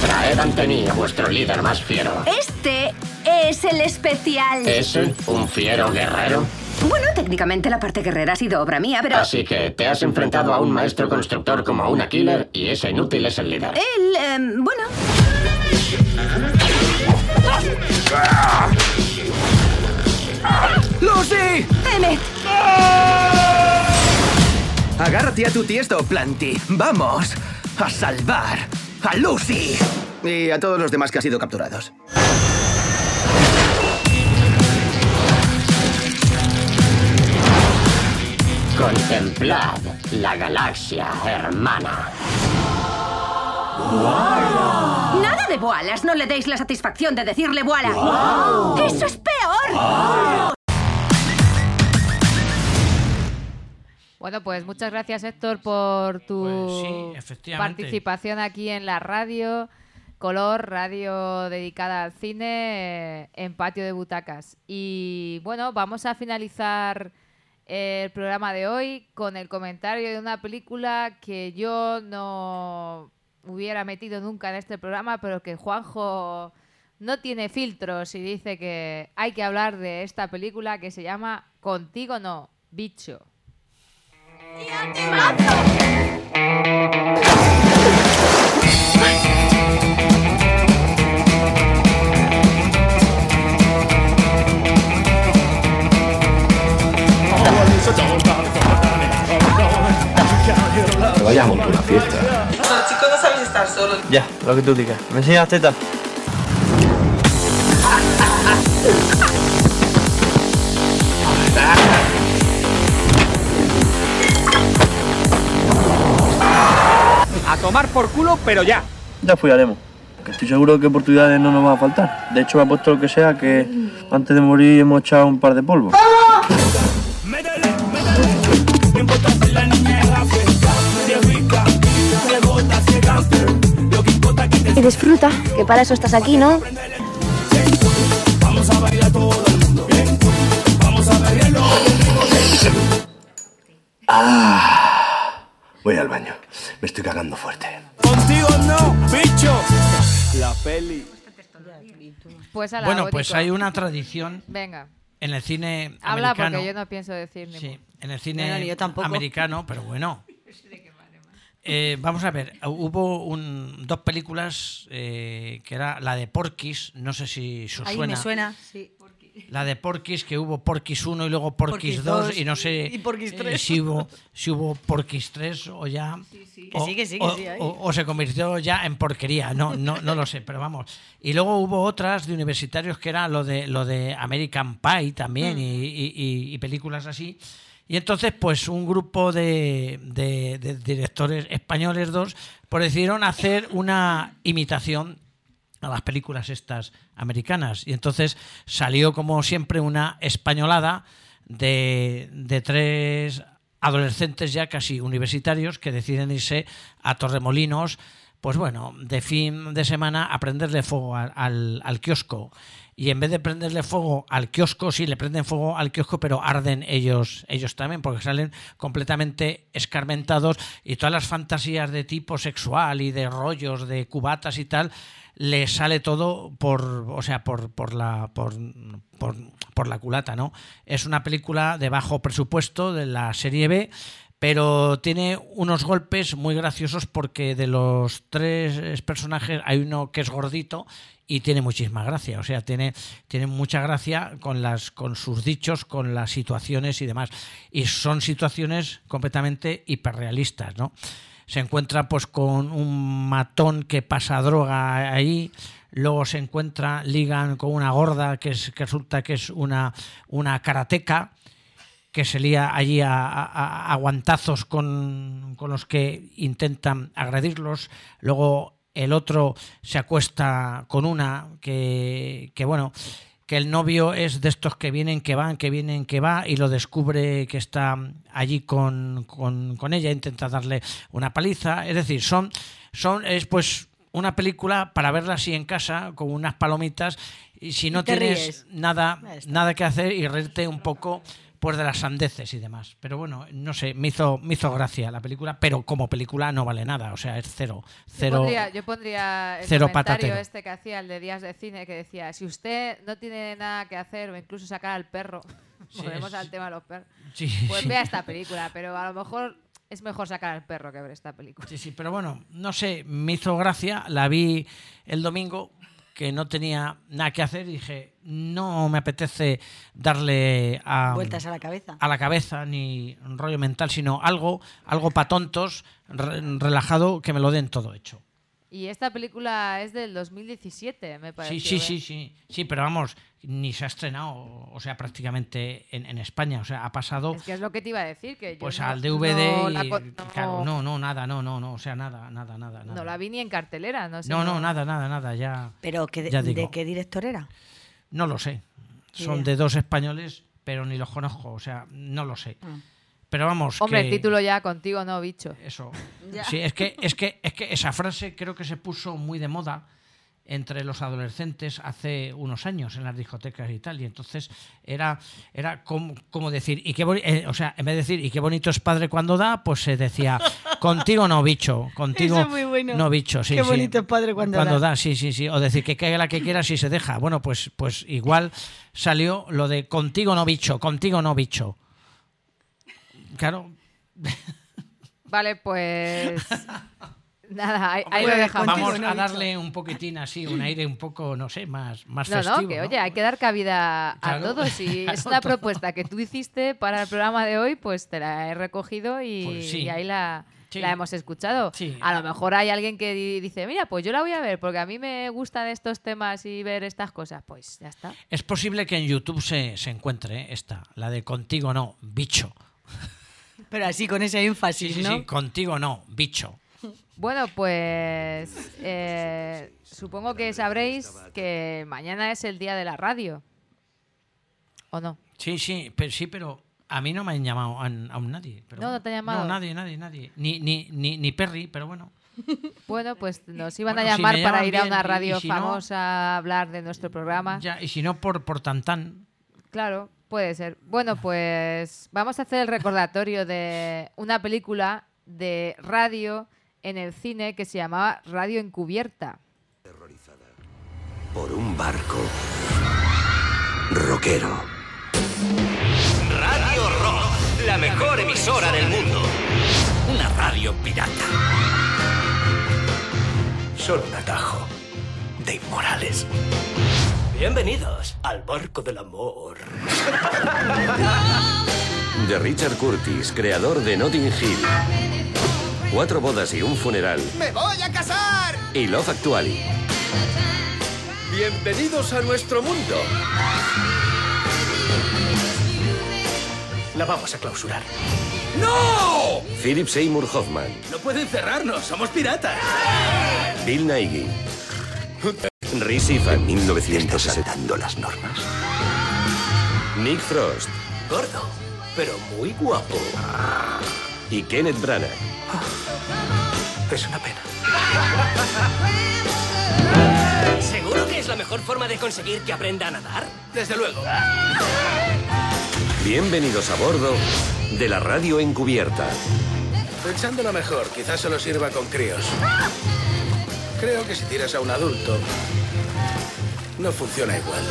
Traed ante mí a vuestro líder más fiero. Este es el especial. ¿Es un fiero guerrero? Bueno, técnicamente la parte guerrera ha sido obra mía, pero... Así que te has enfrentado a un maestro constructor como a una killer y ese inútil es el líder. Él, em, bueno... ¡Lucy! Emmet, Agárrate a tu tiesto, Planty. Vamos a salvar a Lucy. Y a todos los demás que han sido capturados. Contemplad la galaxia hermana. nada de boalas. No le deis la satisfacción de decirle boala. ¡Eso es peor! Bueno, pues muchas gracias Héctor por tu Pues sí, participación aquí en la radio. Color, radio dedicada al cine eh, en patio de butacas. Y bueno, vamos a finalizar el programa de hoy con el comentario de una película que yo no hubiera metido nunca en este programa, pero que Juanjo no tiene filtros y dice que hay que hablar de esta película que se llama Contigo no, bicho. Que vayamos a una fiesta. Los chicos no sabéis estar solos. Ya, lo que tú digas. ¿Me enseñas teta? tomar por culo, pero ya. Ya follaremos. Que estoy seguro que oportunidades no nos van a faltar. De hecho, me ha puesto lo que sea que antes de morir hemos echado un par de polvos. disfruta, que para eso estás aquí, ¿no? Vamos a bailar todo el mundo. Vamos a bailarlo. Ah, voy al baño. Me estoy cagando fuerte. Contigo no, bicho. La peli. Pues a la Bueno, pues hay una tradición Venga, en el cine habla americano. porque yo no pienso decir ni Sí, en el cine americano, pero bueno. Eh, vamos a ver, hubo un- dos películas eh, que era la de Porky's, no sé si os Ahí suena. me suena, sí. La de Porky's, que hubo Porky's 1 y luego Porky's, Porky's 2 dos y no sé y eh, tres. si, hubo, si hubo Porky's 3 o ya... Que o, sí, que sí, que o- sí, ahí. o- o se convirtió ya en porquería, no, no, no lo sé, pero vamos. Y luego hubo otras de universitarios que era lo de, lo de American Pie también Mm. y, y- y- y películas así. Y entonces, pues un grupo de, de- de directores españoles dos pues decidieron hacer una imitación a las películas estas americanas. Y entonces salió, como siempre, una españolada de, tres adolescentes ya casi universitarios que deciden irse a Torremolinos, pues bueno, de fin de semana a prenderle fuego al, al- al kiosco. Y en vez de prenderle fuego al kiosco, sí, le prenden fuego al kiosco, pero arden ellos, ellos también, porque salen completamente escarmentados y todas las fantasías de tipo sexual y de rollos, de cubatas y tal, le sale todo por, o sea, por, por la, por, por, por la culata, ¿no? Es una película de bajo presupuesto de la serie B, pero tiene unos golpes muy graciosos porque de los tres personajes hay uno que es gordito y tiene muchísima gracia, o sea, tiene, tiene mucha gracia con las con sus dichos, con las situaciones y demás. Y son situaciones completamente hiperrealistas, ¿no? Se encuentra pues con un matón que pasa droga ahí, luego se encuentra, ligan con una gorda que, es, que resulta que es una, una karateca que se lía allí a, a- a- a guantazos con, con los que intentan agredirlos. Luego el otro se acuesta con una que, que, bueno, que el novio es de estos que vienen, que van, que vienen, que va, y lo descubre que está allí con, con- con ella, intenta darle una paliza. Es decir, son, son es pues una película para verla así en casa, con unas palomitas, y si no tienes ríes. nada, nada que hacer y reírte un poco pues de las sandeces y demás. Pero bueno, no sé, me hizo, me hizo gracia la película, pero como película no vale nada, o sea, es cero. Yo Cero. pondría, yo pondría el cero comentario patatero. este que hacía el de días de cine que decía si usted no tiene nada que hacer o incluso sacar al perro Sí, volvemos es- al tema de los perros Sí, pues sí. vea esta película pero a lo mejor es mejor sacar al perro que ver esta película Sí, sí, pero bueno, no sé, me hizo gracia, la vi el domingo que no tenía nada que hacer y dije, no me apetece darle a, Vueltas a la cabeza. a la cabeza ni rollo mental, sino algo, algo para tontos, re- relajado, que me lo den todo hecho. Y esta película es del 2017 me parece Sí, sí, sí, sí, sí, pero vamos, ni se ha estrenado, o sea, prácticamente en, en España, o sea, ha pasado es que es lo que te iba a decir que yo pues no- al DVD no y, la, no- claro, no, no, nada, no, no, no, o sea, nada, nada, nada, nada. no la vi ni en cartelera no sé No, no, nada, nada, nada, ya. Pero ¿qué de, ya digo. ¿de qué director era? No lo sé. Son idea. de dos españoles, pero ni los conozco, o sea, no lo sé. Ah. Pero vamos, hombre que el título ya contigo no bicho eso. Ya. Sí, es que es que es que esa frase creo que se puso muy de moda entre los adolescentes hace unos años en las discotecas y tal y entonces era era como, como decir y qué boni- eh, o sea en vez de decir y qué bonito es padre cuando da pues se decía contigo no bicho contigo Eso es muy bueno. no bicho sí Qué sí. bonito es padre cuando da. sí sí sí o decir que caiga la que quiera si se deja bueno pues pues igual salió lo de contigo no bicho contigo no bicho claro vale pues nada ahí, ahí lo dejamos Vamos a darle un poquitín así, un aire un poco, no sé, más, más No, festivo. no, que ¿no? oye, hay que dar cabida a Claro, todos. Y es una todo. propuesta que tú hiciste para el programa de hoy, pues te la he recogido y, Pues sí. y ahí la, Sí. la hemos escuchado. A lo mejor hay alguien que di- dice, mira, pues yo la voy a ver porque a mí me gustan estos temas y ver estas cosas. Pues ya está. Es posible que en YouTube se, se encuentre esta, la de contigo no, bicho. Pero así con ese énfasis, Sí, sí, ¿no? sí, contigo no, bicho. Bueno, pues eh, supongo que sabréis que mañana es el día de la radio. ¿O no? Sí, sí, pero, sí, pero a mí no me han llamado a- aún nadie. Pero No, no te han llamado. No, nadie, nadie, nadie. Ni, ni, ni, ni Perry, pero bueno. Bueno, pues nos iban Bueno, a llamar para ir a una radio si no- famosa a hablar de nuestro programa. Ya, y si no, por, por Tantán. Claro, puede ser. Bueno, pues vamos a hacer el recordatorio de una película de radio en el cine que se llamaba Radio Encubierta. Por un barco. Rockero. Radio Rock, la mejor emisora del mundo. Una radio pirata. Solo un atajo de inmorales. Bienvenidos al barco del amor. De Richard Curtis, creador de Notting Hill. Cuatro bodas y un funeral. ¡Me voy a casar! Y Love Actually. Bienvenidos a nuestro mundo. La vamos a clausurar. ¡No! Philip Seymour Hoffman. No pueden cerrarnos, somos piratas. Bill Nighy. Rhys Ifan. 1960. las normas. Nick Frost. Gordo, pero muy guapo. Y Kenneth Branagh. Es una pena. ¿Seguro que es la mejor forma de conseguir que aprenda a nadar? Desde luego. Bienvenidos a bordo de la radio encubierta. Pensándolo mejor, quizás solo sirva con críos. Creo que si tiras a un adulto, no funciona igual.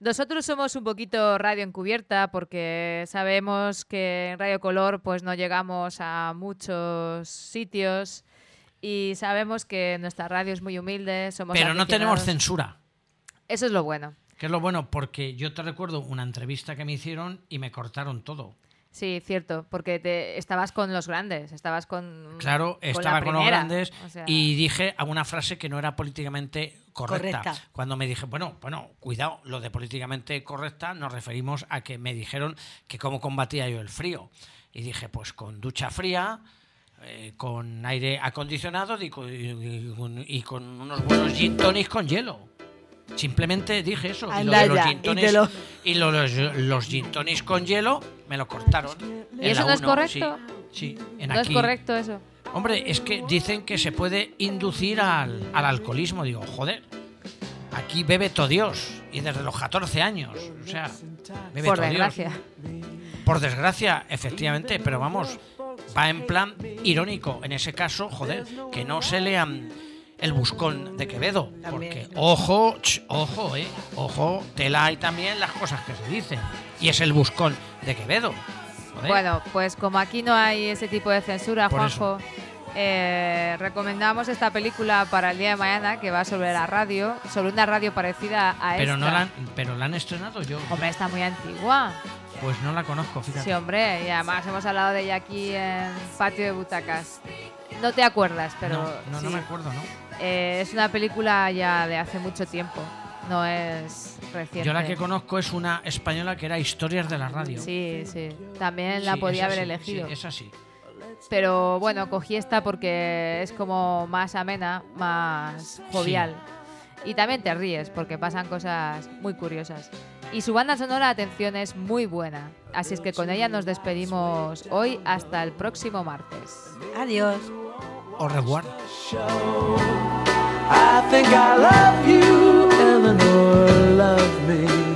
Nosotros somos un poquito radio encubierta porque sabemos que en Radio Color pues no llegamos a muchos sitios y sabemos que nuestra radio es muy humilde, somos Pero no tenemos censura. Eso es lo bueno. Que es lo bueno, porque yo te recuerdo una entrevista que me hicieron y me cortaron todo. Sí, cierto, porque te, estabas con los grandes, estabas con Claro, con la estaba con los grandes o sea, y dije alguna frase que no era políticamente correcta. Correcta. Cuando me dije, bueno, bueno, cuidado, lo de políticamente correcta nos referimos a que me dijeron que cómo combatía yo el frío. Y dije, pues con ducha fría, eh, con aire acondicionado y con, y con- y con unos buenos gin tonics con hielo. Simplemente dije eso. y lo de los gin y te tonics- lo- y lo- los, los gin tonics con hielo me lo cortaron. ¿Y en eso la no es uno, correcto? Sí, sí, en no es aquí. correcto eso. Hombre, es que dicen que se puede inducir al, al alcoholismo. Digo, joder, aquí bebe todo Dios. Y desde los 14 años. O sea, bebe Por todo Dios. desgracia. Por desgracia, efectivamente. Pero vamos, va en plan irónico. En ese caso, joder, que no se lean el buscón de Quevedo. Porque, ojo, ch, ojo, eh. Ojo, tela hay también las cosas que se dicen. Y es el buscón de Quevedo. Joder. Bueno, pues como aquí no hay ese tipo de censura, Por Juanjo, eh, recomendamos esta película para el día de mañana que va sobre la radio, sobre una radio parecida a pero, esta. no la, pero la han estrenado yo. Hombre, está muy antigua. Pues no la conozco, fíjate. Sí, hombre, y además hemos hablado de ella aquí en Patio de Butacas. No te acuerdas, pero no, no, me acuerdo, ¿no? Eh, es una película ya de hace mucho tiempo, no es reciente. Yo la que conozco es una española que era Historias de la Radio. Sí, sí. También la Sí, podía haber sí, elegido. sí, esa sí. Pero bueno, cogí esta porque es como más amena, más jovial. Y también te ríes porque pasan cosas muy curiosas. Y su banda sonora, atención, es muy buena. Así es que con ella nos despedimos hoy hasta el próximo martes. Adiós. Au revoir. I think I love you, Eleanor, love me.